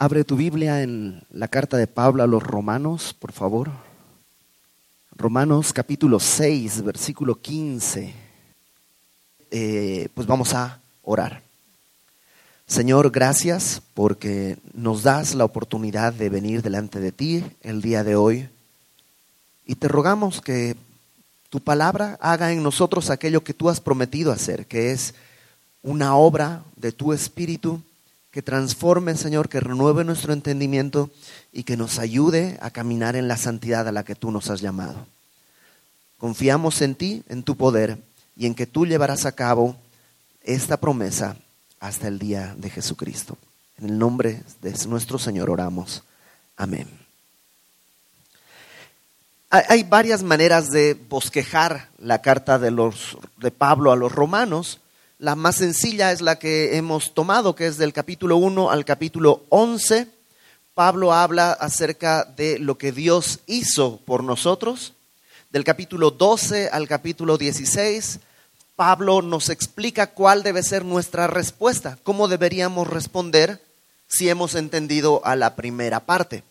Abre tu Biblia en la carta de Pablo a los romanos, por favor. Romanos capítulo 6, versículo 15. Eh, pues vamos a orar. Señor, gracias porque nos das la oportunidad de venir delante de ti el día de hoy. Y te rogamos que tu palabra haga en nosotros aquello que tú has prometido hacer, que es una obra de tu espíritu que transforme, Señor, que renueve nuestro entendimiento y que nos ayude a caminar en la santidad a la que tú nos has llamado. Confiamos en ti, en tu poder y en que tú llevarás a cabo esta promesa hasta el día de Jesucristo. En el nombre de nuestro Señor oramos. Amén. Hay varias maneras de bosquejar la carta de, los, de Pablo a los romanos. La más sencilla es la que hemos tomado, que es del capítulo 1 al capítulo 11. Pablo habla acerca de lo que Dios hizo por nosotros. Del capítulo 12 al capítulo 16 Pablo nos explica cuál debe ser nuestra respuesta, cómo deberíamos responder si hemos entendido a la primera parte.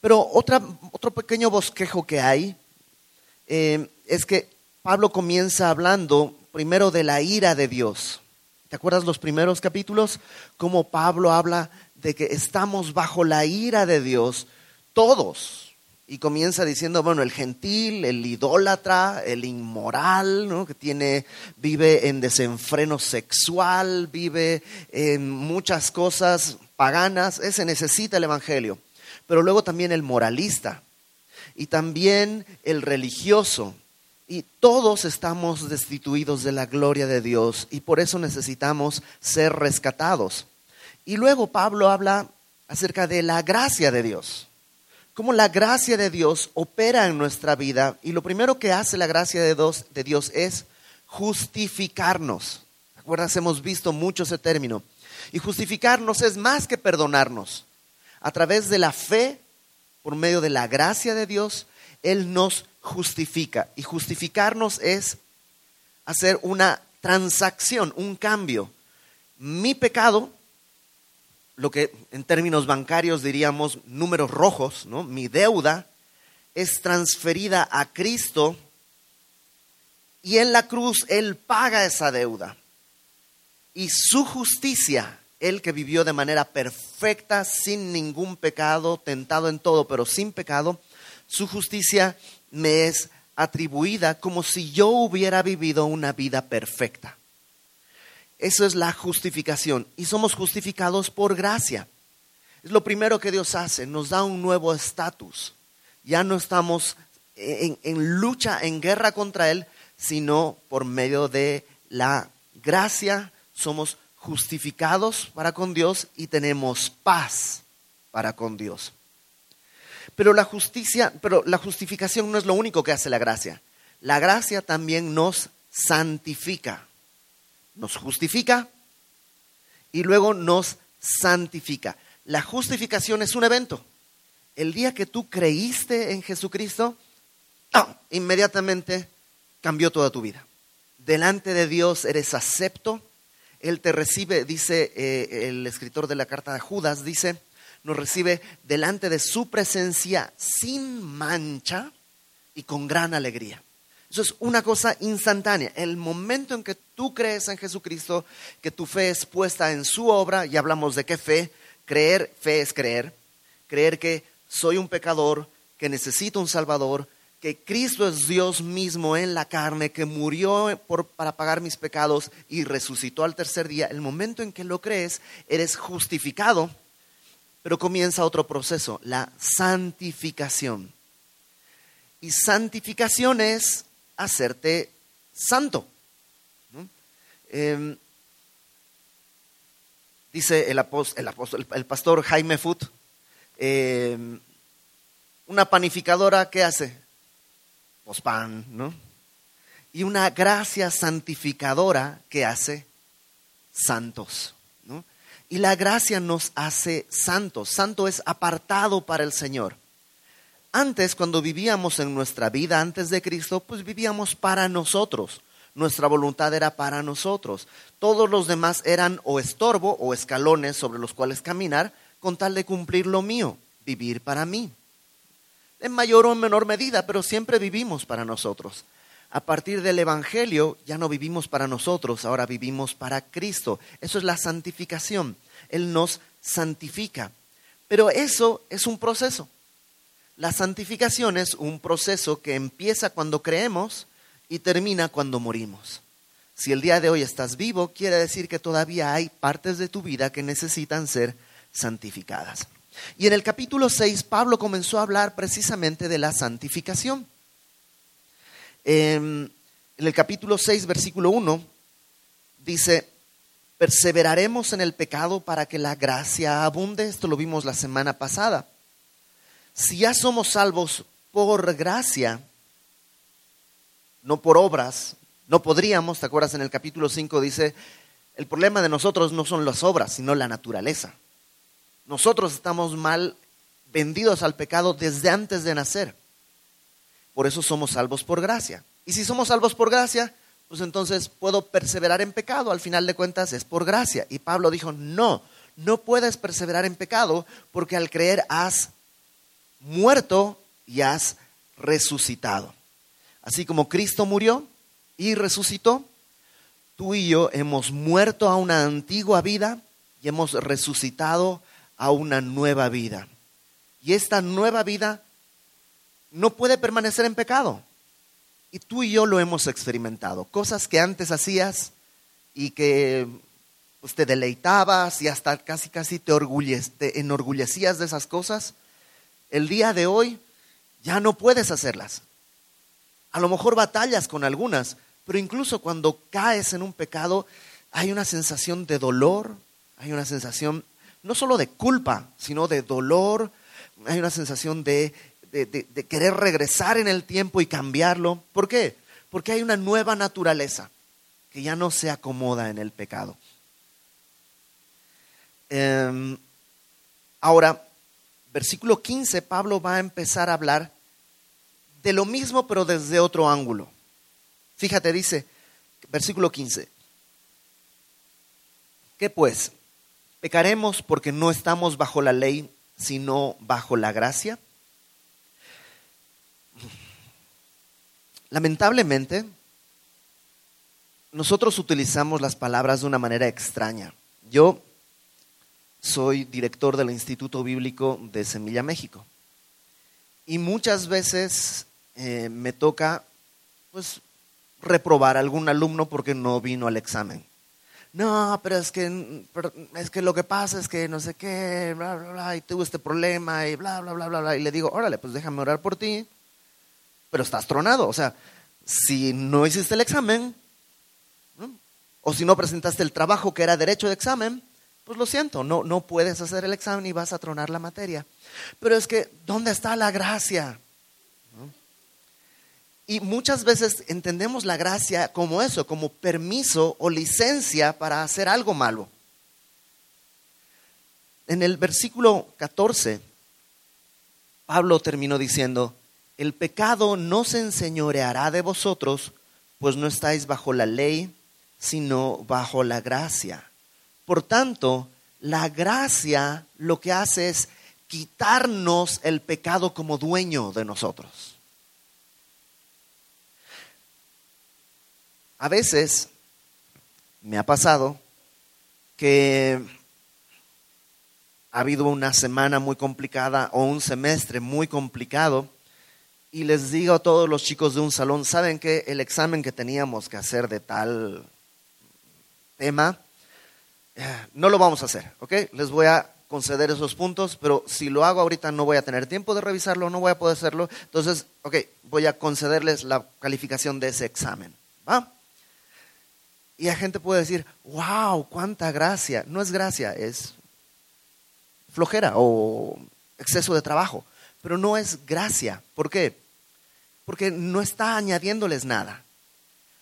Pero otro pequeño bosquejo que hay eh, es que Pablo comienza hablando primero de la ira de Dios. ¿Te acuerdas los primeros capítulos? Cómo Pablo habla de que estamos bajo la ira de Dios, todos, y comienza diciendo, bueno, el gentil, el idólatra, el inmoral, ¿no? que tiene, vive en desenfreno sexual, vive en muchas cosas paganas, ese necesita el Evangelio. Pero luego también el moralista y también el religioso. Y todos estamos destituidos de la gloria de Dios y por eso necesitamos ser rescatados. Y luego Pablo habla acerca de la gracia de Dios cómo la gracia de Dios opera en nuestra vida y lo primero que hace la gracia de Dios, es justificarnos. ¿Recuerdas? Hemos visto mucho ese término. Y justificarnos es más que perdonarnos. A través de la fe, por medio de la gracia de Dios, Él nos justifica. Y justificarnos es hacer una transacción, un cambio. Mi pecado lo que en términos bancarios diríamos números rojos, ¿no? Mi deuda es transferida a Cristo y en la cruz Él paga esa deuda. Y su justicia, Él que vivió de manera perfecta, sin ningún pecado, tentado en todo, pero sin pecado, su justicia me es atribuida como si yo hubiera vivido una vida perfecta. Eso es la justificación. Y somos justificados por gracia. Es lo primero que Dios hace, nos da un nuevo estatus. Ya no estamos en, lucha, en guerra contra Él, sino por medio de la gracia somos justificados para con Dios y tenemos paz para con Dios. Pero la justicia, pero la justificación no es lo único que hace la gracia. La gracia también nos santifica nos justifica y luego nos santifica. La justificación es un evento. El día que tú creíste en Jesucristo, inmediatamente cambió toda tu vida. Delante de Dios eres acepto. Él te recibe, dice eh, el escritor de la carta de Judas, dice, nos recibe delante de su presencia sin mancha y con gran alegría. Eso es una cosa instantánea. El momento en que tú crees en Jesucristo, que tu fe es puesta en su obra, y hablamos de qué fe, creer, fe es creer, creer que soy un pecador, que necesito un Salvador, que Cristo es Dios mismo en la carne, que murió para pagar mis pecados y resucitó al tercer día. El momento en que lo crees, eres justificado, pero comienza otro proceso, la santificación. Y santificación es hacerte santo. Em, dice el, apóstol, el, pastor Jaime Foot, em, una panificadora, ¿qué hace? Pues pan, ¿no? Y una gracia santificadora, ¿qué hace? Santos. Y la gracia nos hace santos. Santo es apartado para el Señor. Antes, cuando vivíamos en nuestra vida antes de Cristo, pues vivíamos para nosotros. Nuestra voluntad era para nosotros. Todos los demás eran o estorbo o escalones sobre los cuales caminar con tal de cumplir lo mío, vivir para mí. En mayor o en menor medida, pero siempre vivimos para nosotros. A partir del Evangelio ya no vivimos para nosotros, ahora vivimos para Cristo. Eso es la santificación. Él nos santifica. Pero eso es un proceso. La santificación es un proceso que empieza cuando creemos y termina cuando morimos. Si el día de hoy estás vivo, quiere decir que todavía hay partes de tu vida que necesitan ser santificadas. Y en el capítulo 6, Pablo comenzó a hablar precisamente de la santificación. En el capítulo 6, versículo 1, dice, perseveraremos en el pecado para que la gracia abunde. Esto lo vimos la semana pasada. Si ya somos salvos por gracia, no por obras, no podríamos, ¿te acuerdas en el capítulo 5 dice, el problema de nosotros no son las obras, sino la naturaleza. Nosotros estamos mal vendidos al pecado desde antes de nacer. Por eso somos salvos por gracia. Y si somos salvos por gracia, pues entonces puedo perseverar en pecado. Al final de cuentas es por gracia. Y Pablo dijo, no, no puedes perseverar en pecado porque al creer has muerto y has resucitado. Así como Cristo murió y resucitó, tú y yo hemos muerto a una antigua vida y hemos resucitado a una nueva vida. Y esta nueva vida no puede permanecer en pecado. Y tú y yo lo hemos experimentado. Cosas que antes hacías y que pues, te deleitabas y hasta casi casi te, te enorgullecías de esas cosas, el día de hoy ya no puedes hacerlas. A lo mejor batallas con algunas, pero incluso cuando caes en un pecado hay una sensación de dolor, hay una sensación no solo de culpa, sino de dolor, hay una sensación de, querer regresar en el tiempo y cambiarlo. ¿Por qué? Porque hay una nueva naturaleza que ya no se acomoda en el pecado. Em, ahora, versículo 15, Pablo va a empezar a hablar de lo mismo, pero desde otro ángulo. Fíjate, dice, versículo 15. ¿Qué pues? ¿Pecaremos porque no estamos bajo la ley, sino bajo la gracia? Lamentablemente, nosotros utilizamos las palabras de una manera extraña. Yo soy director del Instituto Bíblico de Semilla México y muchas veces eh, me toca pues reprobar a algún alumno porque no vino al examen. No, pero es que, es que lo que pasa es que no sé qué, bla, bla, bla, y tuve este problema y bla, bla, bla, bla, bla. Y le digo, órale, pues déjame orar por ti, pero estás tronado. O sea, si no hiciste el examen, o si no presentaste el trabajo que era derecho de examen, pues lo siento, no, no puedes hacer el examen y vas a tronar la materia. Pero es que, ¿dónde está la gracia? Y muchas veces entendemos la gracia como eso, como permiso o licencia para hacer algo malo. En el versículo 14, Pablo terminó diciendo, el pecado no se enseñoreará de vosotros, pues no estáis bajo la ley, sino bajo la gracia. Por tanto, la gracia lo que hace es quitarnos el pecado como dueño de nosotros. A veces me ha pasado que ha habido una semana muy complicada o un semestre muy complicado y les digo a todos los chicos de un salón, ¿saben que el examen que teníamos que hacer de tal tema, eh, no lo vamos a hacer, ¿ok? Les voy a conceder esos puntos, pero si lo hago ahorita no voy a tener tiempo de revisarlo, no voy a poder hacerlo, entonces, ok, voy a concederles la calificación de ese examen, ¿va? Y la gente puede decir, wow, cuánta gracia. No es gracia, es flojera o exceso de trabajo. Pero no es gracia. ¿Por qué? Porque no está añadiéndoles nada.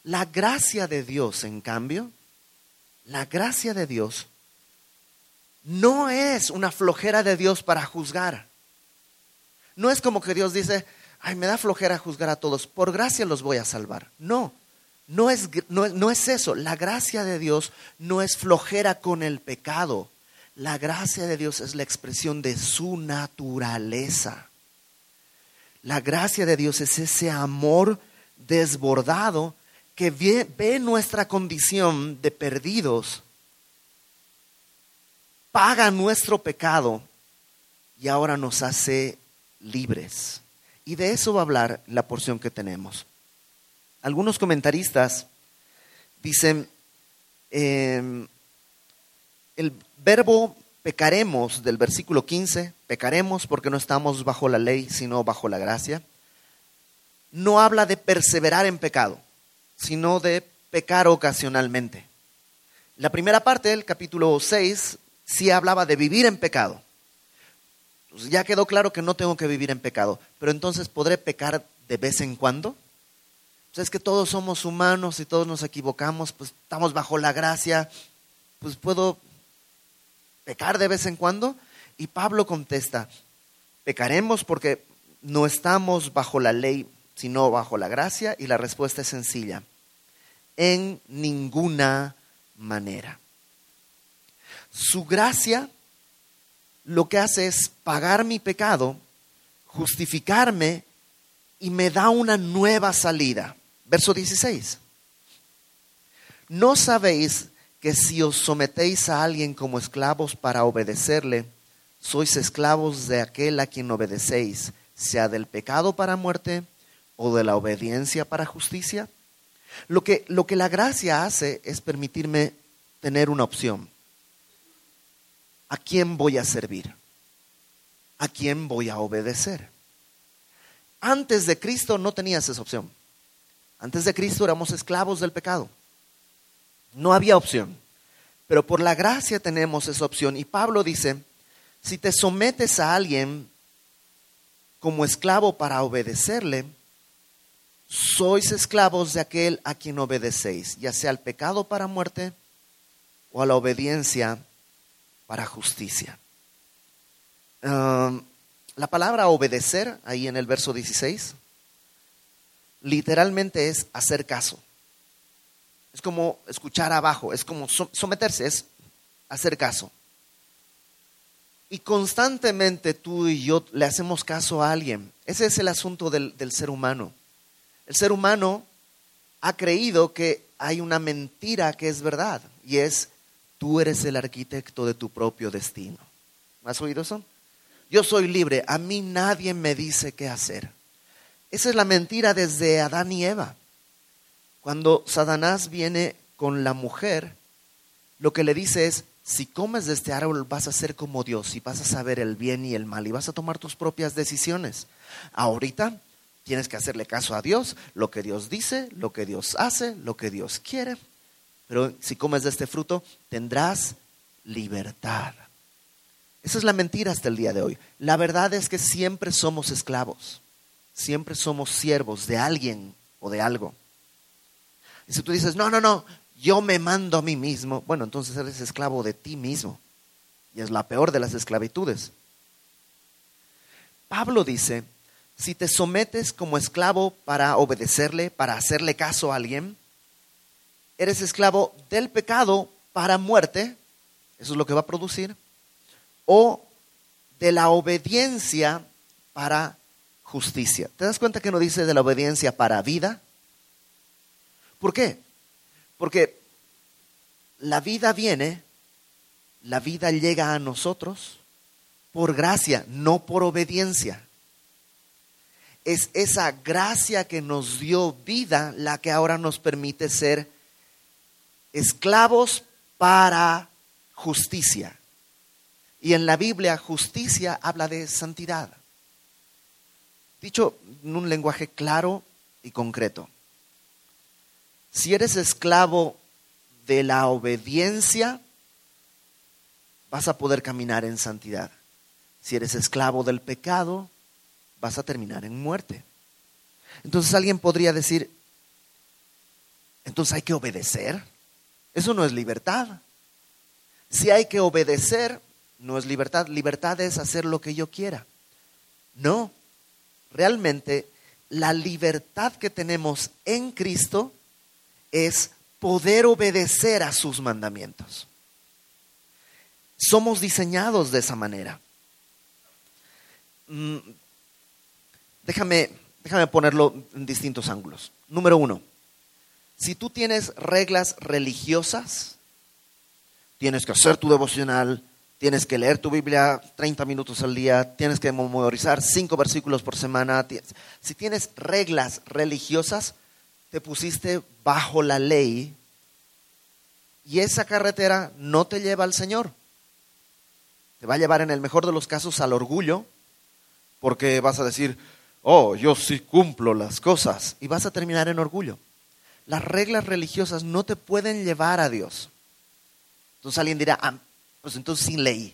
La gracia de Dios, en cambio, la gracia de Dios no es una flojera de Dios para juzgar. No es como que Dios dice, ay, me da flojera juzgar a todos, por gracia los voy a salvar. No, no es, no, es eso. La gracia de Dios no es flojera con el pecado. La gracia de Dios es la expresión de su naturaleza. La gracia de Dios es ese amor desbordado que ve, nuestra condición de perdidos, paga nuestro pecado y ahora nos hace libres. Y de eso va a hablar la porción que tenemos. Algunos comentaristas dicen, em, el verbo pecaremos del versículo 15, pecaremos porque no estamos bajo la ley, sino bajo la gracia, no habla de perseverar en pecado, sino de pecar ocasionalmente. La primera parte del capítulo 6 sí hablaba de vivir en pecado. Pues ya quedó claro que no tengo que vivir en pecado, pero entonces podré pecar de vez en cuando. Pues es que todos somos humanos y todos nos equivocamos, pues estamos bajo la gracia, pues puedo pecar de vez en cuando? Y Pablo contesta, pecaremos porque no estamos bajo la ley, sino bajo la gracia. Y la respuesta es sencilla, en ninguna manera. Su gracia lo que hace es pagar mi pecado, justificarme y me da una nueva salida. Verso 16. ¿No sabéis que si os sometéis a alguien como esclavos para obedecerle, sois esclavos de aquel a quien obedecéis, sea del pecado para muerte o de la obediencia para justicia? Lo que, lo que la gracia hace es permitirme tener una opción. ¿A quién voy a servir? ¿A quién voy a obedecer? Antes de Cristo no tenías esa opción. Antes de Cristo éramos esclavos del pecado. No había opción. Pero por la gracia tenemos esa opción. Y Pablo dice, si te sometes a alguien como esclavo para obedecerle, sois esclavos de aquel a quien obedecéis, ya sea al pecado para muerte o a la obediencia para justicia. Um, la palabra obedecer, ahí en el verso 16, literalmente es hacer caso. Es como escuchar abajo, es como someterse, es hacer caso. Y constantemente tú y yo le hacemos caso a alguien. Ese es el asunto del, del ser humano. El ser humano ha creído que hay una mentira que es verdad y es tú eres el arquitecto de tu propio destino. ¿Has oído eso? Yo soy libre, a mí nadie me dice qué hacer. Esa es la mentira desde Adán y Eva. Cuando Satanás viene con la mujer, lo que le dice es, si comes de este árbol vas a ser como Dios y vas a saber el bien y el mal y vas a tomar tus propias decisiones. Ahorita tienes que hacerle caso a Dios, lo que Dios dice, lo que Dios hace, lo que Dios quiere. Pero si comes de este fruto, tendrás libertad. Esa es la mentira hasta el día de hoy. La verdad es que siempre somos esclavos, siempre somos siervos de alguien o de algo. Y si tú dices, no, no, no, yo me mando a mí mismo, bueno, entonces eres esclavo de ti mismo. Y es la peor de las esclavitudes. Pablo dice, si te sometes como esclavo para obedecerle, para hacerle caso a alguien, eres esclavo del pecado para muerte, eso es lo que va a producir, o de la obediencia para justicia. ¿Te das cuenta que no dice de la obediencia para vida? ¿Por qué? Porque la vida viene, la vida llega a nosotros por gracia, no por obediencia. Es esa gracia que nos dio vida la que ahora nos permite ser esclavos para justicia. Y en la Biblia justicia habla de santidad. Dicho en un lenguaje claro y concreto. Si eres esclavo de la obediencia, vas a poder caminar en santidad. Si eres esclavo del pecado, vas a terminar en muerte. Entonces alguien podría decir, entonces hay que obedecer. Eso no es libertad. Si hay que obedecer, no es libertad. Libertad es hacer lo que yo quiera. No, realmente la libertad que tenemos en Cristo es poder obedecer a sus mandamientos. somos diseñados de esa manera. Mm, déjame, déjame ponerlo en distintos ángulos. Número uno, si tú tienes reglas religiosas, tienes que hacer tu devocional, tienes que leer tu Biblia 30 minutos al día, tienes que memorizar cinco versículos por semana. Si tienes reglas religiosas, te pusiste bajo la ley y esa carretera no te lleva al Señor. Te va a llevar en el mejor de los casos al orgullo, porque vas a decir, oh, yo sí cumplo las cosas, y vas a terminar en orgullo. Las reglas religiosas no te pueden llevar a Dios. Entonces alguien dirá, ah, pues entonces sin ley.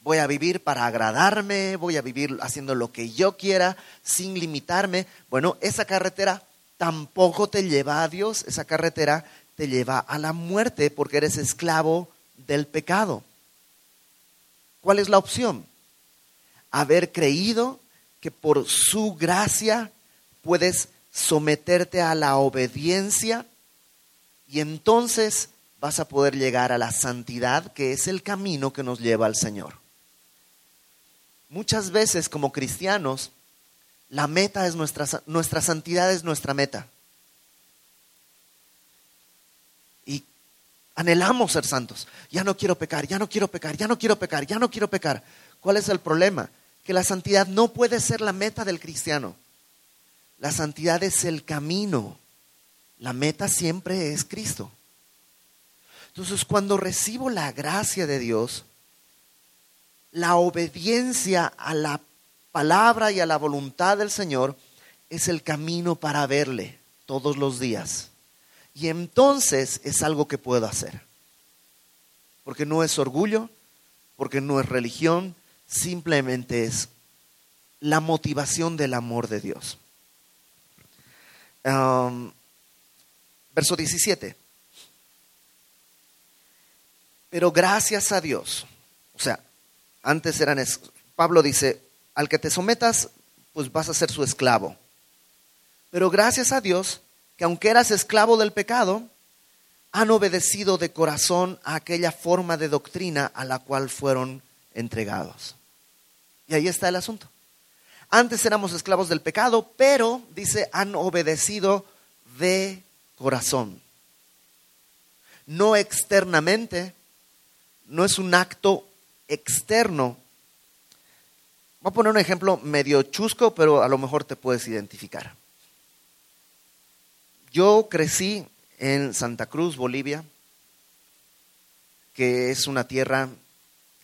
Voy a vivir para agradarme, voy a vivir haciendo lo que yo quiera, sin limitarme. Bueno, esa carretera tampoco te lleva a Dios, esa carretera te lleva a la muerte porque eres esclavo del pecado. ¿Cuál es la opción? Haber creído que por su gracia puedes someterte a la obediencia y entonces vas a poder llegar a la santidad que es el camino que nos lleva al Señor. Muchas veces como cristianos, la meta es nuestra, nuestra santidad es nuestra meta. Y anhelamos ser santos. Ya no quiero pecar, ya no quiero pecar, ya no quiero pecar, ya no quiero pecar. ¿Cuál es el problema? Que la santidad no puede ser la meta del cristiano. La santidad es el camino. La meta siempre es Cristo. Entonces, cuando recibo la gracia de Dios, la obediencia a la palabra y a la voluntad del Señor es el camino para verle todos los días. Y entonces es algo que puedo hacer. Porque no es orgullo, porque no es religión, simplemente es la motivación del amor de Dios. Verso 17. Pero gracias a Dios, o sea, antes eran, Pablo dice, al que te sometas, pues vas a ser su esclavo. Pero gracias a Dios, que aunque eras esclavo del pecado, han obedecido de corazón a aquella forma de doctrina a la cual fueron entregados. Y ahí está el asunto. Antes éramos esclavos del pecado, pero, dice, han obedecido de corazón. No externamente, no es un acto externo. Voy a poner un ejemplo medio chusco, pero a lo mejor te puedes identificar. Yo crecí en Santa Cruz, Bolivia, que es una tierra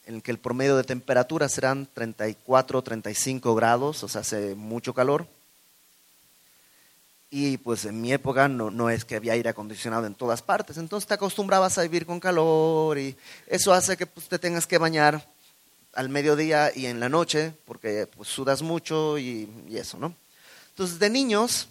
en que el promedio de temperatura serán 34, 35 grados, o sea, hace mucho calor. Y pues en mi época no, no, es que había aire acondicionado en todas partes, entonces te acostumbrabas a vivir con calor y eso hace que pues, te tengas que bañar al mediodía y en la noche porque pues, sudas mucho y, eso, ¿no? Entonces de niños,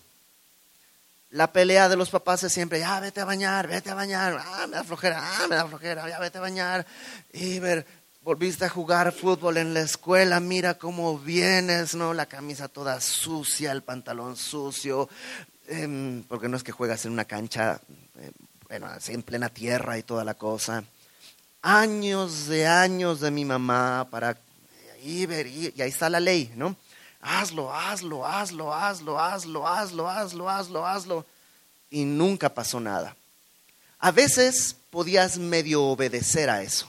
la pelea de los papás es siempre, ya vete a bañar, vete a bañar, ah, me da flojera, ah, me da flojera, ya vete a bañar. Y ver, volviste a jugar fútbol en la escuela, mira cómo vienes, ¿no? La camisa toda sucia, el pantalón sucio, Em, porque no es que juegas en una cancha, eh, bueno, así en plena tierra y toda la cosa. Años de años de mi mamá para ir, y ahí está la ley, ¿no? Hazlo, hazlo, hazlo, hazlo, hazlo, hazlo, hazlo, hazlo, hazlo. Y nunca pasó nada. A veces podías medio obedecer a eso.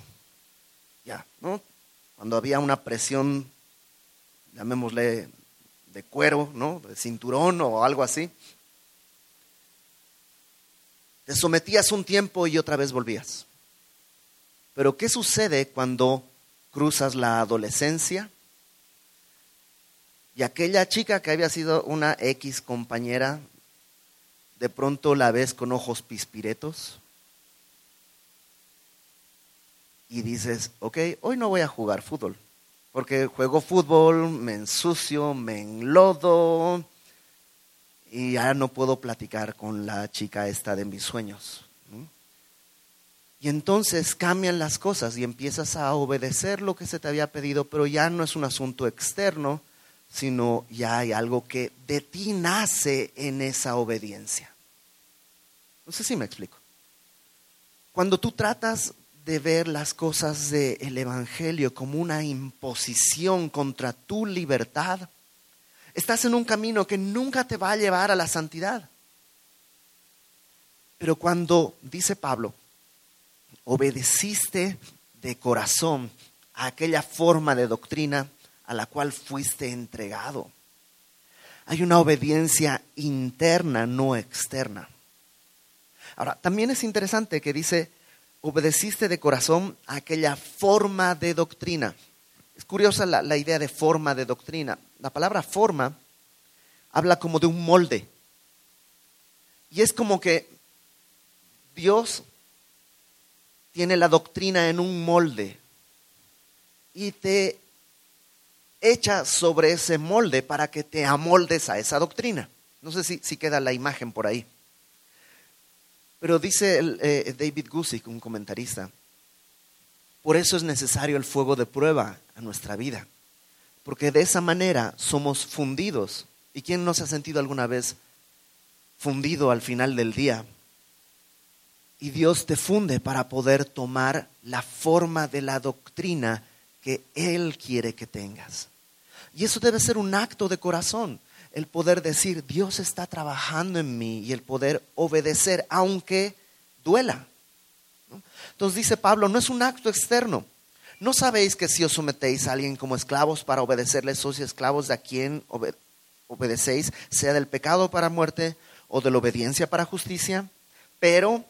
Ya, ¿no? Cuando había una presión, llamémosle de cuero, ¿no? De cinturón o algo así. Te sometías un tiempo y otra vez volvías. Pero ¿qué sucede cuando cruzas la adolescencia? Y aquella chica que había sido una X compañera, de pronto la ves con ojos pispiretos y dices, ok, hoy no voy a jugar fútbol, porque juego fútbol, me ensucio, me enlodo, y ya no puedo platicar con la chica esta de mis sueños. Y entonces cambian las cosas y empiezas a obedecer lo que se te había pedido, pero ya no es un asunto externo, sino ya hay algo que de ti nace en esa obediencia. No sé si me explico. Cuando tú tratas de ver las cosas del Evangelio como una imposición contra tu libertad, estás en un camino que nunca te va a llevar a la santidad. Pero cuando, dice Pablo, obedeciste de corazón a aquella forma de doctrina a la cual fuiste entregado, hay una obediencia interna, no externa. Ahora, también es interesante que dice, obedeciste de corazón a aquella forma de doctrina. Es curiosa la, la, idea de forma de doctrina. La palabra forma habla como de un molde. Y es como que Dios tiene la doctrina en un molde y te echa sobre ese molde para que te amoldes a esa doctrina. No sé si, queda la imagen por ahí. Pero dice el, eh, David Gusick, un comentarista, por eso es necesario el fuego de prueba a nuestra vida, porque de esa manera somos fundidos. ¿Y quién no se ha sentido alguna vez fundido al final del día? Y Dios te funde para poder tomar la forma de la doctrina que Él quiere que tengas. Y eso debe ser un acto de corazón el poder decir, Dios está trabajando en mí y el poder obedecer, aunque duela. Entonces dice Pablo, no es un acto externo. ¿No sabéis que si os sometéis a alguien como esclavos para obedecerle, sois esclavos de a quien obedecéis, sea del pecado para muerte o de la obediencia para justicia? Pero,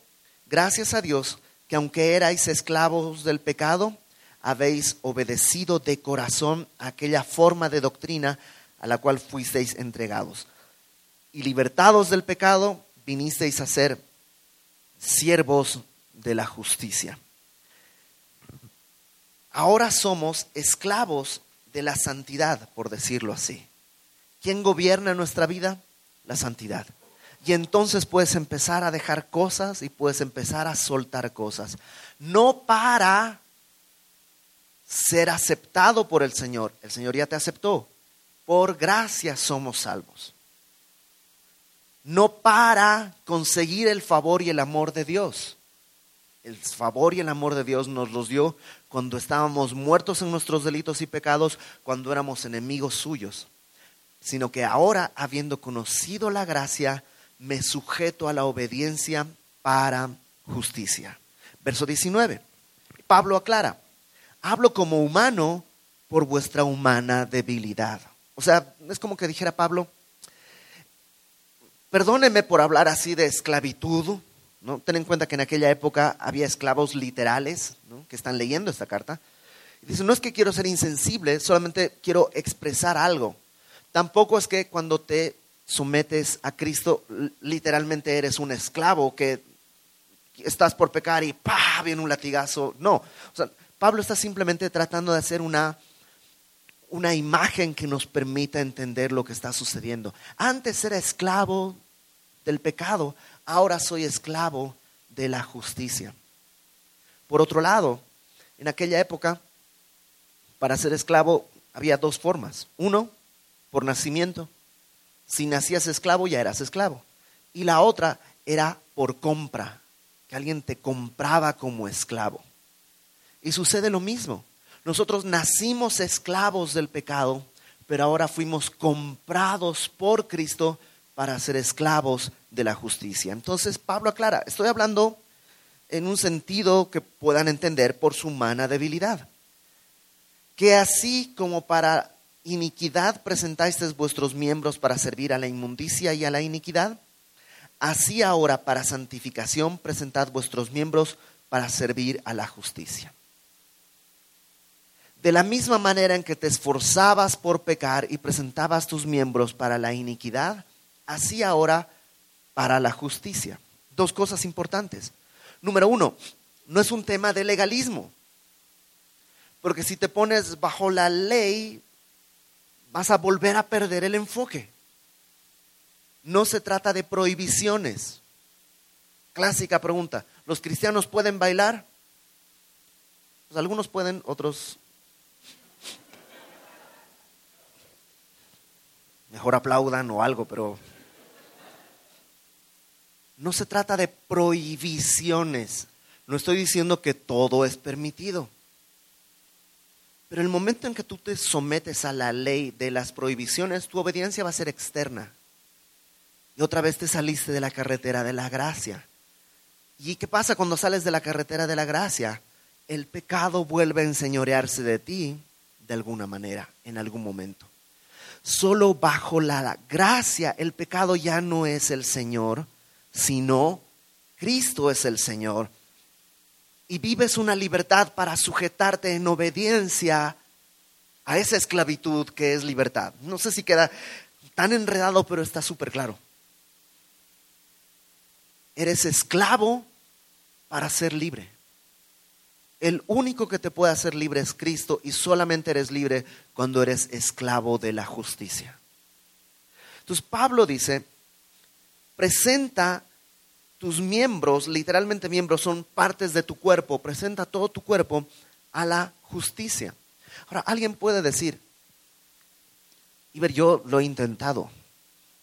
gracias a Dios, que aunque erais esclavos del pecado, habéis obedecido de corazón aquella forma de doctrina a la cual fuisteis entregados. Y libertados del pecado, vinisteis a ser siervos de la justicia. Ahora somos esclavos de la santidad, por decirlo así. ¿Quién gobierna nuestra vida? La santidad. Y entonces puedes empezar a dejar cosas y puedes empezar a soltar cosas. No para ser aceptado por el Señor. El Señor ya te aceptó por gracia somos salvos. No para conseguir el favor y el amor de Dios. El favor y el amor de Dios nos los dio cuando estábamos muertos en nuestros delitos y pecados, cuando éramos enemigos suyos. Sino que ahora, habiendo conocido la gracia, me sujeto a la obediencia para justicia. Verso 19. Pablo aclara, hablo como humano por vuestra humana debilidad. O sea, es como que dijera Pablo, perdóneme por hablar así de esclavitud, ¿no? Ten en cuenta que en aquella época había esclavos literales, Que están leyendo esta carta. Y dice, no es que quiero ser insensible, solamente quiero expresar algo. Tampoco es que cuando te sometes a Cristo, literalmente eres un esclavo que estás por pecar y ¡pah! viene un latigazo. No, o sea, Pablo está simplemente tratando de hacer una una imagen que nos permita entender lo que está sucediendo. Antes era esclavo del pecado, ahora soy esclavo de la justicia. Por otro lado, en aquella época, para ser esclavo había dos formas. Uno, por nacimiento. Si nacías esclavo, ya eras esclavo. Y la otra era por compra, que alguien te compraba como esclavo. Y sucede lo mismo. Nosotros nacimos esclavos del pecado, pero ahora fuimos comprados por Cristo para ser esclavos de la justicia. Entonces Pablo aclara, estoy hablando en un sentido que puedan entender por su humana debilidad. Que así como para iniquidad presentáis vuestros miembros para servir a la inmundicia y a la iniquidad, así ahora para santificación presentad vuestros miembros para servir a la justicia. De la misma manera en que te esforzabas por pecar y presentabas tus miembros para la iniquidad, así ahora para la justicia. Dos cosas importantes. Número uno, no es un tema de legalismo, porque si te pones bajo la ley, vas a volver a perder el enfoque. No se trata de prohibiciones. Clásica pregunta, ¿los cristianos pueden bailar? Pues algunos pueden, otros mejor aplaudan o algo, pero no se trata de prohibiciones. No estoy diciendo que todo es permitido. Pero el momento en que tú te sometes a la ley de las prohibiciones, tu obediencia va a ser externa. Y otra vez te saliste de la carretera de la gracia. ¿Y qué pasa cuando sales de la carretera de la gracia? El pecado vuelve a enseñorearse de ti de alguna manera, en algún momento. Solo bajo la gracia el pecado ya no es el Señor, sino Cristo es el Señor y vives una libertad para sujetarte en obediencia a esa esclavitud que es libertad. No sé si queda tan enredado, pero está súper claro. Eres esclavo para ser libre. El único que te puede hacer libre es Cristo y solamente eres libre cuando eres esclavo de la justicia. Entonces Pablo dice, presenta tus miembros, literalmente miembros, son partes de tu cuerpo, presenta todo tu cuerpo a la justicia. Ahora, alguien puede decir, y ver, yo lo he intentado,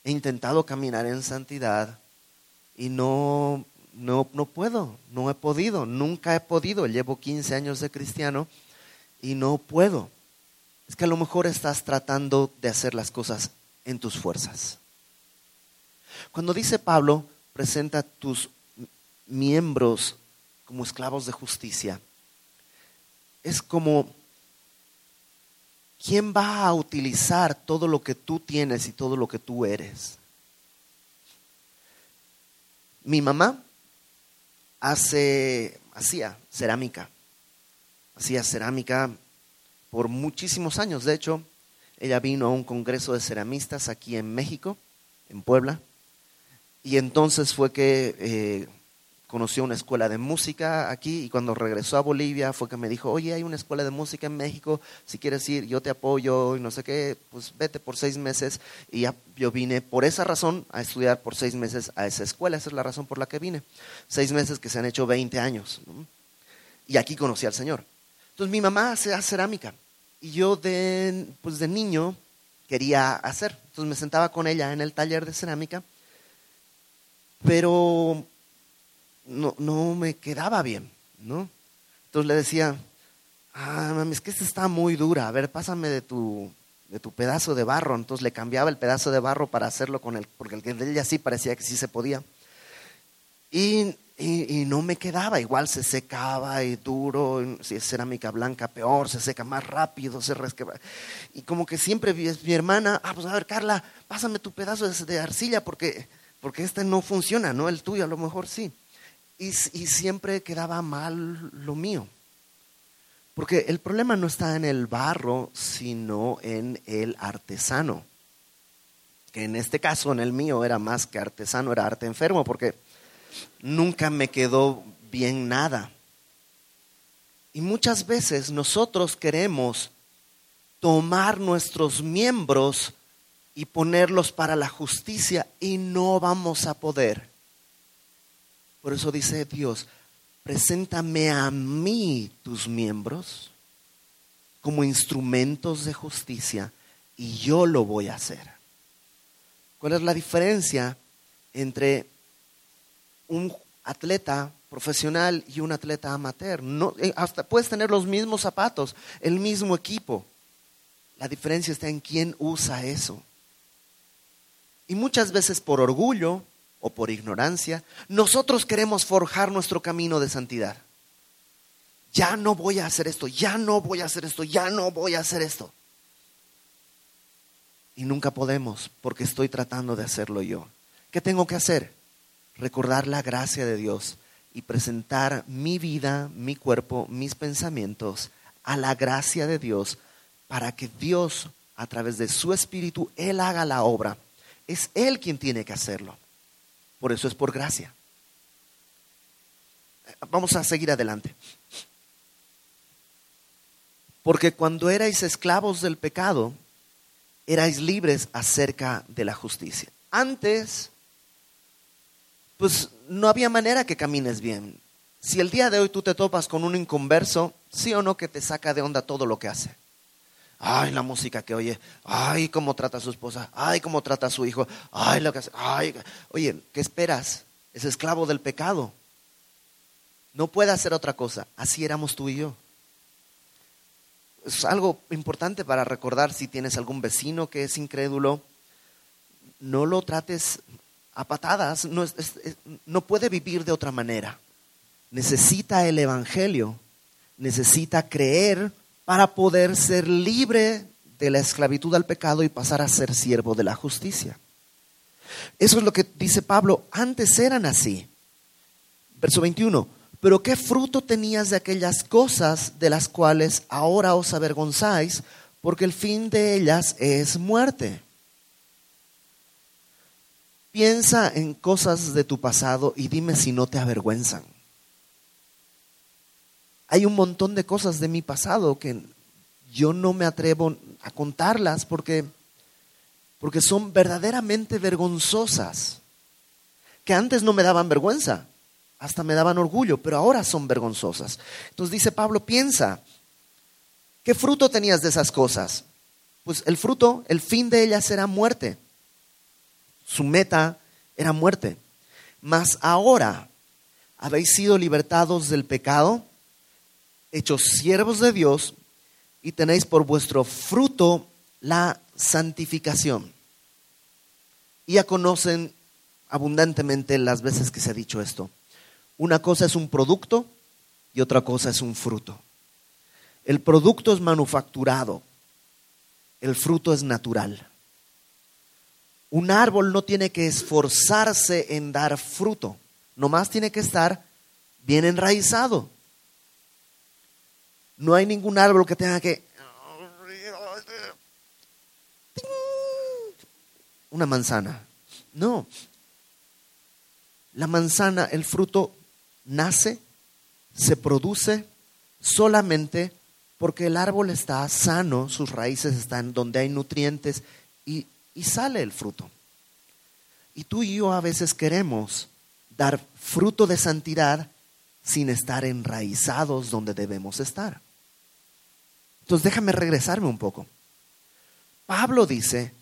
he intentado caminar en santidad y no, no, no puedo, no he podido, nunca he podido, llevo 15 años de cristiano y no puedo. Es que a lo mejor estás tratando de hacer las cosas en tus fuerzas. Cuando dice Pablo, presenta tus miembros como esclavos de justicia, es como, ¿quién va a utilizar todo lo que tú tienes y todo lo que tú eres? Mi mamá hace, hacía cerámica, hacía cerámica por muchísimos años. De hecho, ella vino a un congreso de ceramistas aquí en México, en Puebla, y entonces fue que eh, conoció una escuela de música aquí y cuando regresó a Bolivia fue que me dijo, oye, hay una escuela de música en México, si quieres ir, yo te apoyo y no sé qué, pues vete por seis meses. Y ya, yo vine por esa razón a estudiar por seis meses a esa escuela, esa es la razón por la que vine. Seis meses que se han hecho 20 años. Y aquí conocí al Señor. Entonces mi mamá hace cerámica y yo de, pues de niño quería hacer. Entonces me sentaba con ella en el taller de cerámica pero no, no me quedaba bien, ¿no? Entonces le decía, ah, mami, es que esta está muy dura, a ver, pásame de tu, de tu pedazo de barro. Entonces le cambiaba el pedazo de barro para hacerlo con el, porque el de ella sí parecía que sí se podía. Y, y, no me quedaba, igual se secaba y duro, si es cerámica blanca peor, se seca más rápido, se resqueba. Y como que siempre mi, hermana, ah, pues a ver, Carla, pásame tu pedazo de arcilla porque porque este no funciona, ¿no? El tuyo a lo mejor sí. Y, y, siempre quedaba mal lo mío. Porque el problema no está en el barro, sino en el artesano. Que en este caso, en el mío, era más que artesano, era arte enfermo, porque nunca me quedó bien nada. Y muchas veces nosotros queremos tomar nuestros miembros y ponerlos para la justicia y no vamos a poder. Por eso dice Dios, preséntame a mí tus miembros como instrumentos de justicia y yo lo voy a hacer. ¿Cuál es la diferencia entre un atleta profesional y un atleta amateur? No, eh, hasta puedes tener los mismos zapatos, el mismo equipo. La diferencia está en quién usa eso. Y muchas veces por orgullo o por ignorancia, nosotros queremos forjar nuestro camino de santidad. Ya no voy a hacer esto, ya no voy a hacer esto, ya no voy a hacer esto. Y nunca podemos porque estoy tratando de hacerlo yo. ¿Qué tengo que hacer? Recordar la gracia de Dios y presentar mi vida, mi cuerpo, mis pensamientos a la gracia de Dios para que Dios, a través de su Espíritu, Él haga la obra es Él quien tiene que hacerlo. Por eso es por gracia. Vamos a seguir adelante. Porque cuando erais esclavos del pecado, erais libres acerca de la justicia. Antes, pues no había manera que camines bien. Si el día de hoy tú te topas con un inconverso, sí o no que te saca de onda todo lo que hace ay, la música que oye, ay, cómo trata a su esposa, ay, cómo trata a su hijo, ay, lo que hace, ay, oye, ¿qué esperas? Es esclavo del pecado. No puede hacer otra cosa. Así éramos tú y yo. Es algo importante para recordar si tienes algún vecino que es incrédulo. No lo trates a patadas. No, no puede vivir de otra manera. Necesita el Evangelio. Necesita creer para poder ser libre de la esclavitud al pecado y pasar a ser siervo de la justicia. Eso es lo que dice Pablo. Antes eran así. Verso 21. Pero qué fruto tenías de aquellas cosas de las cuales ahora os avergonzáis, porque el fin de ellas es muerte. Piensa en cosas de tu pasado y dime si no te avergüenzan. Hay un montón de cosas de mi pasado que yo no me atrevo a contarlas porque, porque son verdaderamente vergonzosas, que antes no me daban vergüenza, hasta me daban orgullo, pero ahora son vergonzosas. Entonces dice Pablo, piensa, ¿qué fruto tenías de esas cosas? Pues el fruto, el fin de ellas era muerte. Su meta era muerte. Mas ahora habéis sido libertados del pecado, hechos siervos de Dios, y tenéis por vuestro fruto la santificación. Y ya conocen abundantemente las veces que se ha dicho esto. Una cosa es un producto y otra cosa es un fruto. El producto es manufacturado, el fruto es natural. Un árbol no tiene que esforzarse en dar fruto, nomás tiene que estar bien enraizado. No hay ningún árbol que tenga que... Una manzana. No. La manzana, el fruto nace, se produce solamente porque el árbol está sano, sus raíces están donde hay nutrientes y, y sale el fruto. Y tú y yo a veces queremos dar fruto de santidad sin estar enraizados donde debemos estar. Entonces déjame regresarme un poco. Pablo dice,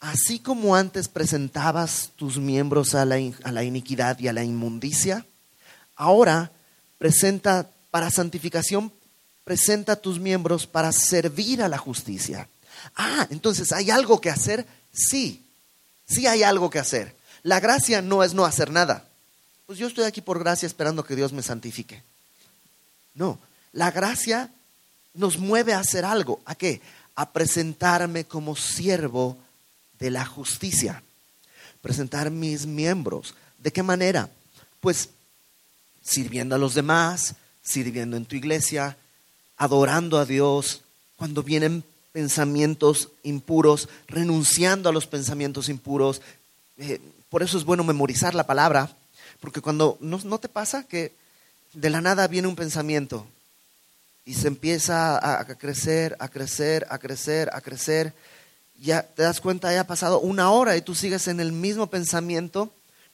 así como antes presentabas tus miembros a la, a la iniquidad y a la inmundicia, Ahora presenta para santificación, presenta tus miembros para servir a la justicia. Ah, entonces, ¿hay algo que hacer? Sí, sí hay algo que hacer. La gracia no es no hacer nada. Pues yo estoy aquí por gracia esperando que Dios me santifique. No, la gracia nos mueve a hacer algo. ¿A qué? A presentarme como siervo de la justicia. Presentar mis miembros. ¿De qué manera? Pues sirviendo a los demás, sirviendo en tu iglesia, adorando a Dios, cuando vienen pensamientos impuros, renunciando a los pensamientos impuros. Eh, por eso es bueno memorizar la palabra, porque cuando no, no, te pasa que de la nada viene un pensamiento y se empieza a, crecer, a crecer, a crecer, a crecer, ya te das cuenta, ya ha pasado una hora y tú sigues en el mismo pensamiento,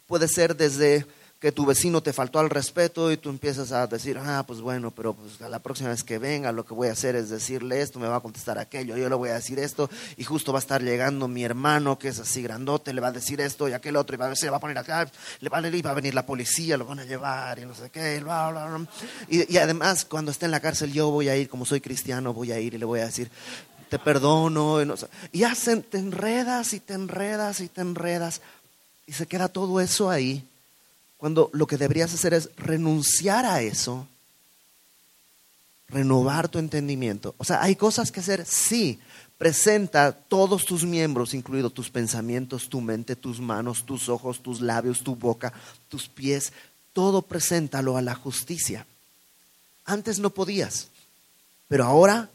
puede ser desde que tu vecino te faltó al respeto y tú empiezas a decir, ah, pues bueno, pero pues la próxima vez que venga lo que voy a hacer es decirle esto, me va a contestar aquello, yo le voy a decir esto y justo va a estar llegando mi hermano que es así grandote, le va a decir esto y aquel otro y va a, se va a poner acá, le va, a, va a venir la policía, lo van a llevar y no sé qué, bla, bla, bla. Y, y además cuando esté en la cárcel yo voy a ir, como soy cristiano, voy a ir y le voy a decir, te perdono. Y, y hacen, te enredas y te enredas y te enredas y se queda todo eso ahí cuando lo que deberías hacer es renunciar a eso, renovar tu entendimiento. O sea, hay cosas que hacer, sí. Presenta todos tus miembros, incluidos tus pensamientos, tu mente, tus manos, tus ojos, tus labios, tu boca, tus pies. Todo preséntalo a la justicia. Antes no podías, pero ahora,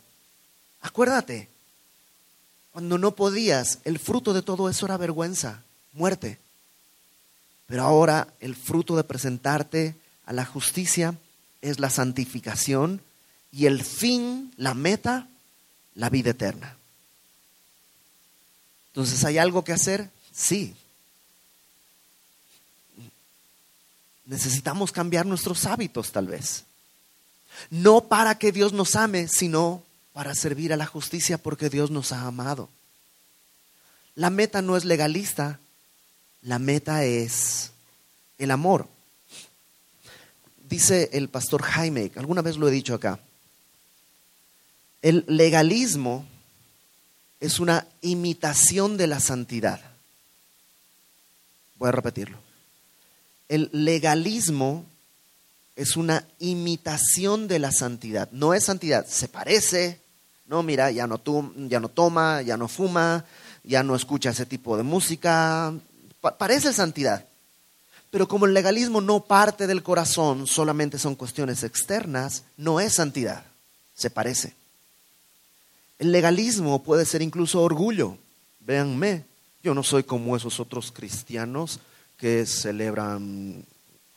acuérdate, cuando no podías, el fruto de todo eso era vergüenza, muerte. Pero ahora el fruto de presentarte a la justicia es la santificación y el fin, la meta, la vida eterna. Entonces, ¿hay algo que hacer? Sí. Necesitamos cambiar nuestros hábitos tal vez. No para que Dios nos ame, sino para servir a la justicia porque Dios nos ha amado. La meta no es legalista, la meta es el amor. dice el pastor Jaime, alguna vez lo he dicho acá, el legalismo es una imitación de la santidad. Voy a repetirlo. El legalismo es una imitación de la santidad. No es santidad, se parece. No, mira, ya no, ya no toma, ya no fuma, ya no escucha ese tipo de música. Parece santidad. Pero como el legalismo no parte del corazón, solamente son cuestiones externas, no es santidad, se parece. El legalismo puede ser incluso orgullo. Véanme, yo no soy como esos otros cristianos que celebran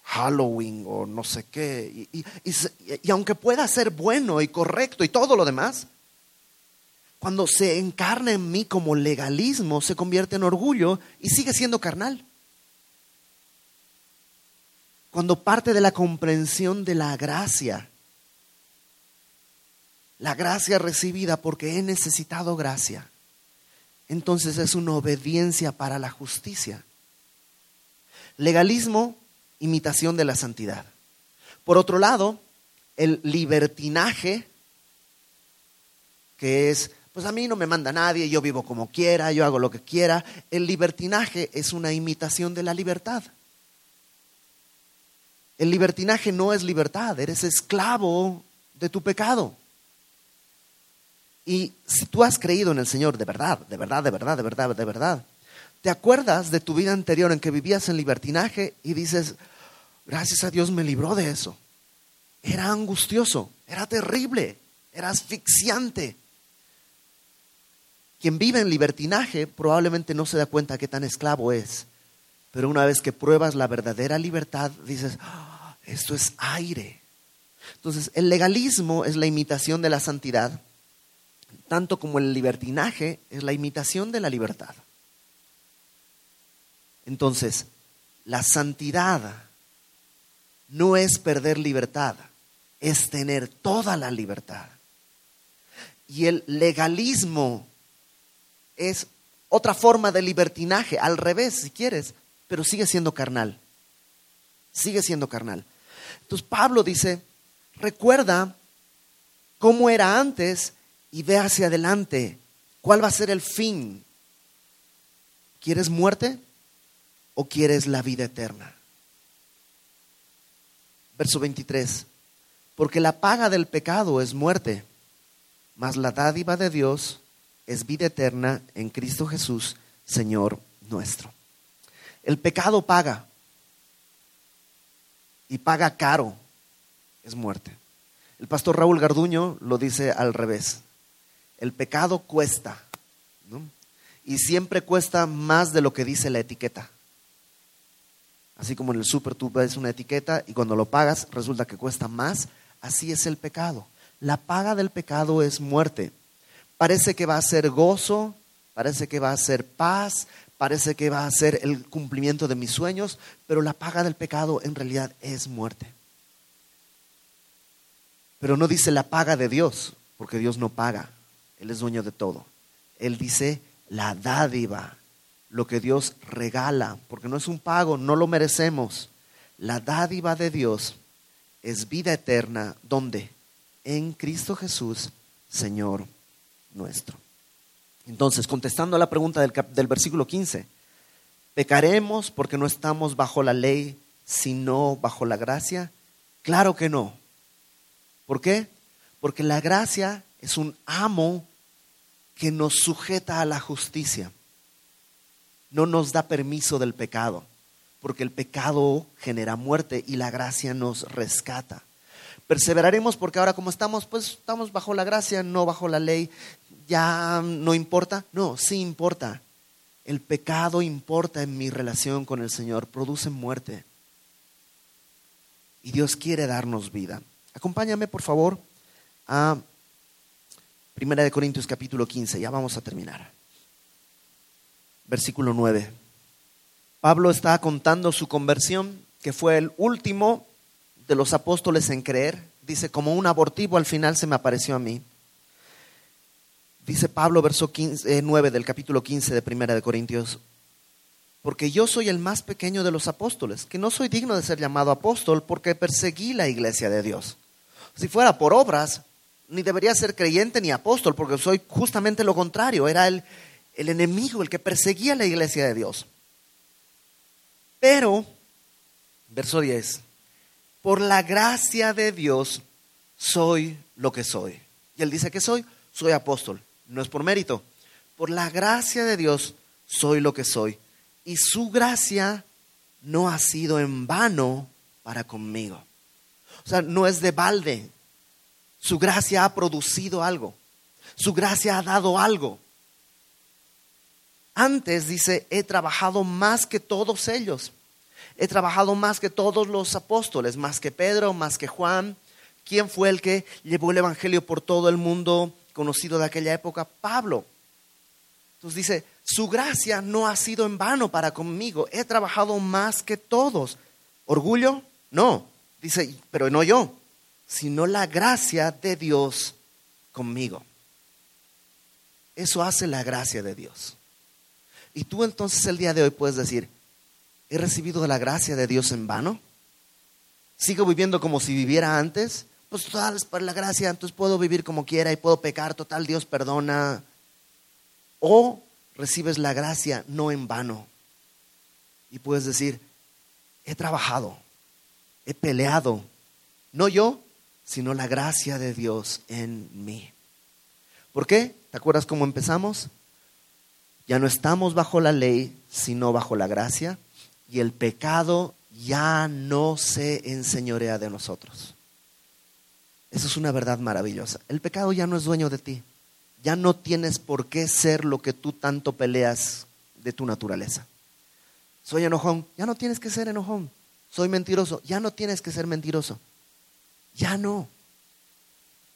Halloween o no sé qué. Y, y, aunque pueda ser bueno y correcto y todo lo demás, cuando se encarna en mí como legalismo, se convierte en orgullo y sigue siendo carnal. Cuando parte de la comprensión de la gracia la gracia recibida porque he necesitado gracia. Entonces es una obediencia para la justicia. Legalismo, imitación de la santidad. Por otro lado, el libertinaje, que es, pues a mí no me manda nadie, yo vivo como quiera, yo hago lo que quiera. El libertinaje es una imitación de la libertad. El libertinaje no es libertad, eres esclavo de tu pecado. Y si tú has creído en el Señor de verdad, de verdad, de verdad, de verdad, de verdad, te acuerdas de tu vida anterior en que vivías en libertinaje y dices, gracias a Dios me libró de eso. Era angustioso, era terrible, era asfixiante. Quien vive en libertinaje probablemente no se da cuenta qué tan esclavo es, pero una vez que pruebas la verdadera libertad, dices, ah, esto es aire. Entonces, el legalismo es la imitación de la santidad tanto como el libertinaje es la imitación de la libertad. Entonces, la santidad no es perder libertad, es tener toda la libertad. Y el legalismo es otra forma de libertinaje, al revés, si quieres, pero sigue siendo carnal. Sigue siendo carnal. Entonces Pablo dice, recuerda cómo era antes y ve hacia adelante. ¿Cuál va a ser el fin? ¿Quieres muerte o quieres la vida eterna? Verso 23. Porque la paga del pecado es muerte, mas la dádiva de Dios es vida eterna en Cristo Jesús, Señor nuestro. El pecado paga y paga caro, es muerte. El pastor Raúl Garduño lo dice al revés. El pecado cuesta. Y siempre cuesta más de lo que dice la etiqueta. Así como en el súper tú ves una etiqueta y cuando lo pagas resulta que cuesta más, así es el pecado. La paga del pecado es muerte. Parece que va a ser gozo, parece que va a ser paz, parece que va a ser el cumplimiento de mis sueños, pero la paga del pecado en realidad es muerte. Pero no dice la paga de Dios, porque Dios no paga. Él es dueño de todo. Él dice la dádiva, lo que Dios regala, porque no es un pago, no lo merecemos. La dádiva de Dios es vida eterna. ¿Dónde? En Cristo Jesús, Señor nuestro. Entonces, contestando a la pregunta del, del versículo 15, ¿pecaremos porque no estamos bajo la ley, sino bajo la gracia? Claro que no. ¿Por qué? Porque la gracia es un amo que nos sujeta a la justicia. No nos da permiso del pecado, porque el pecado genera muerte y la gracia nos rescata. Perseveraremos porque ahora como estamos, pues estamos bajo la gracia, no bajo la ley. Ya no importa. No, sí importa. El pecado importa en mi relación con el Señor, produce muerte. Y Dios quiere darnos vida. Acompáñame, por favor, a Primera de Corintios capítulo 15, ya vamos a terminar. Versículo 9. Pablo está contando su conversión, que fue el último de los apóstoles en creer. Dice, como un abortivo al final se me apareció a mí. Dice Pablo, verso 9 eh, del capítulo 15 de Primera de Corintios, porque yo soy el más pequeño de los apóstoles, que no soy digno de ser llamado apóstol porque perseguí la iglesia de Dios. Si fuera por obras, ni debería ser creyente ni apóstol, porque soy justamente lo contrario, era el, el enemigo, el que perseguía la iglesia de Dios. Pero, verso 10, por la gracia de Dios soy lo que soy. Y él dice que soy, soy apóstol, no es por mérito. Por la gracia de Dios soy lo que soy y su gracia no ha sido en vano para conmigo. O sea, no es de balde. Su gracia ha producido algo. Su gracia ha dado algo. Antes dice, he trabajado más que todos ellos. He trabajado más que todos los apóstoles, más que Pedro, más que Juan. ¿Quién fue el que llevó el Evangelio por todo el mundo conocido de aquella época? Pablo. Entonces dice, su gracia no ha sido en vano para conmigo. He trabajado más que todos. ¿Orgullo? No. Dice, pero no yo, sino la gracia de Dios conmigo. Eso hace la gracia de Dios. Y tú entonces el día de hoy puedes decir, ¿he recibido la gracia de Dios en vano? ¿Sigo viviendo como si viviera antes? Pues total, es por la gracia, entonces puedo vivir como quiera y puedo pecar, total, Dios perdona. O recibes la gracia no en vano. Y puedes decir, he trabajado, he peleado, no yo, sino la gracia de Dios en mí. ¿Por qué? ¿Te acuerdas cómo empezamos? Ya no estamos bajo la ley, sino bajo la gracia, y el pecado ya no se enseñorea de nosotros. Eso es una verdad maravillosa. El pecado ya no es dueño de ti ya no tienes por qué ser lo que tú tanto peleas de tu naturaleza. Soy enojón, ya no tienes que ser enojón. Soy mentiroso, ya no tienes que ser mentiroso. Ya no.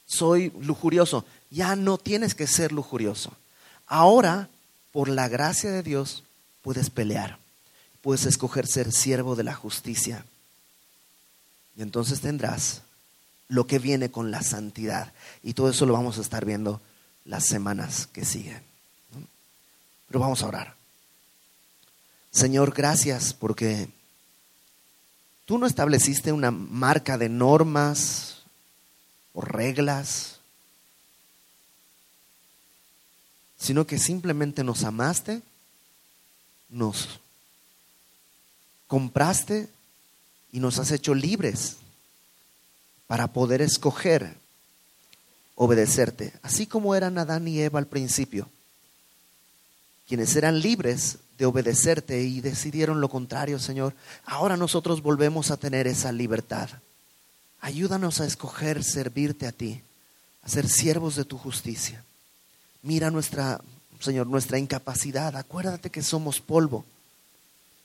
Soy lujurioso, ya no tienes que ser lujurioso. Ahora, por la gracia de Dios, puedes pelear. Puedes escoger ser siervo de la justicia. Y entonces tendrás lo que viene con la santidad. Y todo eso lo vamos a estar viendo las semanas que siguen. Pero vamos a orar. Señor, gracias porque tú no estableciste una marca de normas o reglas, sino que simplemente nos amaste, nos compraste y nos has hecho libres para poder escoger obedecerte, así como eran Adán y Eva al principio, quienes eran libres de obedecerte y decidieron lo contrario, Señor. Ahora nosotros volvemos a tener esa libertad. Ayúdanos a escoger servirte a ti, a ser siervos de tu justicia. Mira nuestra, Señor, nuestra incapacidad. Acuérdate que somos polvo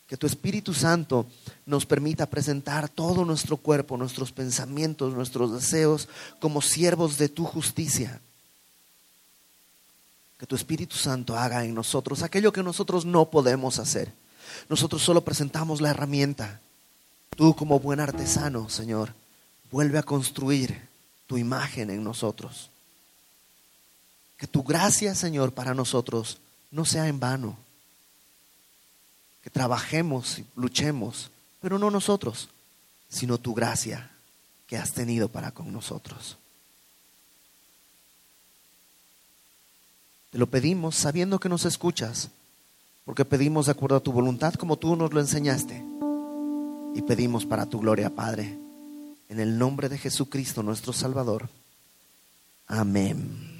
que tu Espíritu Santo nos permita presentar todo nuestro cuerpo, nuestros pensamientos, nuestros deseos como siervos de tu justicia. Que tu Espíritu Santo haga en nosotros aquello que nosotros no podemos hacer. Nosotros solo presentamos la herramienta. Tú como buen artesano, Señor, vuelve a construir tu imagen en nosotros. Que tu gracia, Señor, para nosotros no sea en vano que trabajemos y luchemos, pero no nosotros, sino tu gracia que has tenido para con nosotros. Te lo pedimos sabiendo que nos escuchas, porque pedimos de acuerdo a tu voluntad como tú nos lo enseñaste. Y pedimos para tu gloria, Padre, en el nombre de Jesucristo nuestro Salvador. Amén.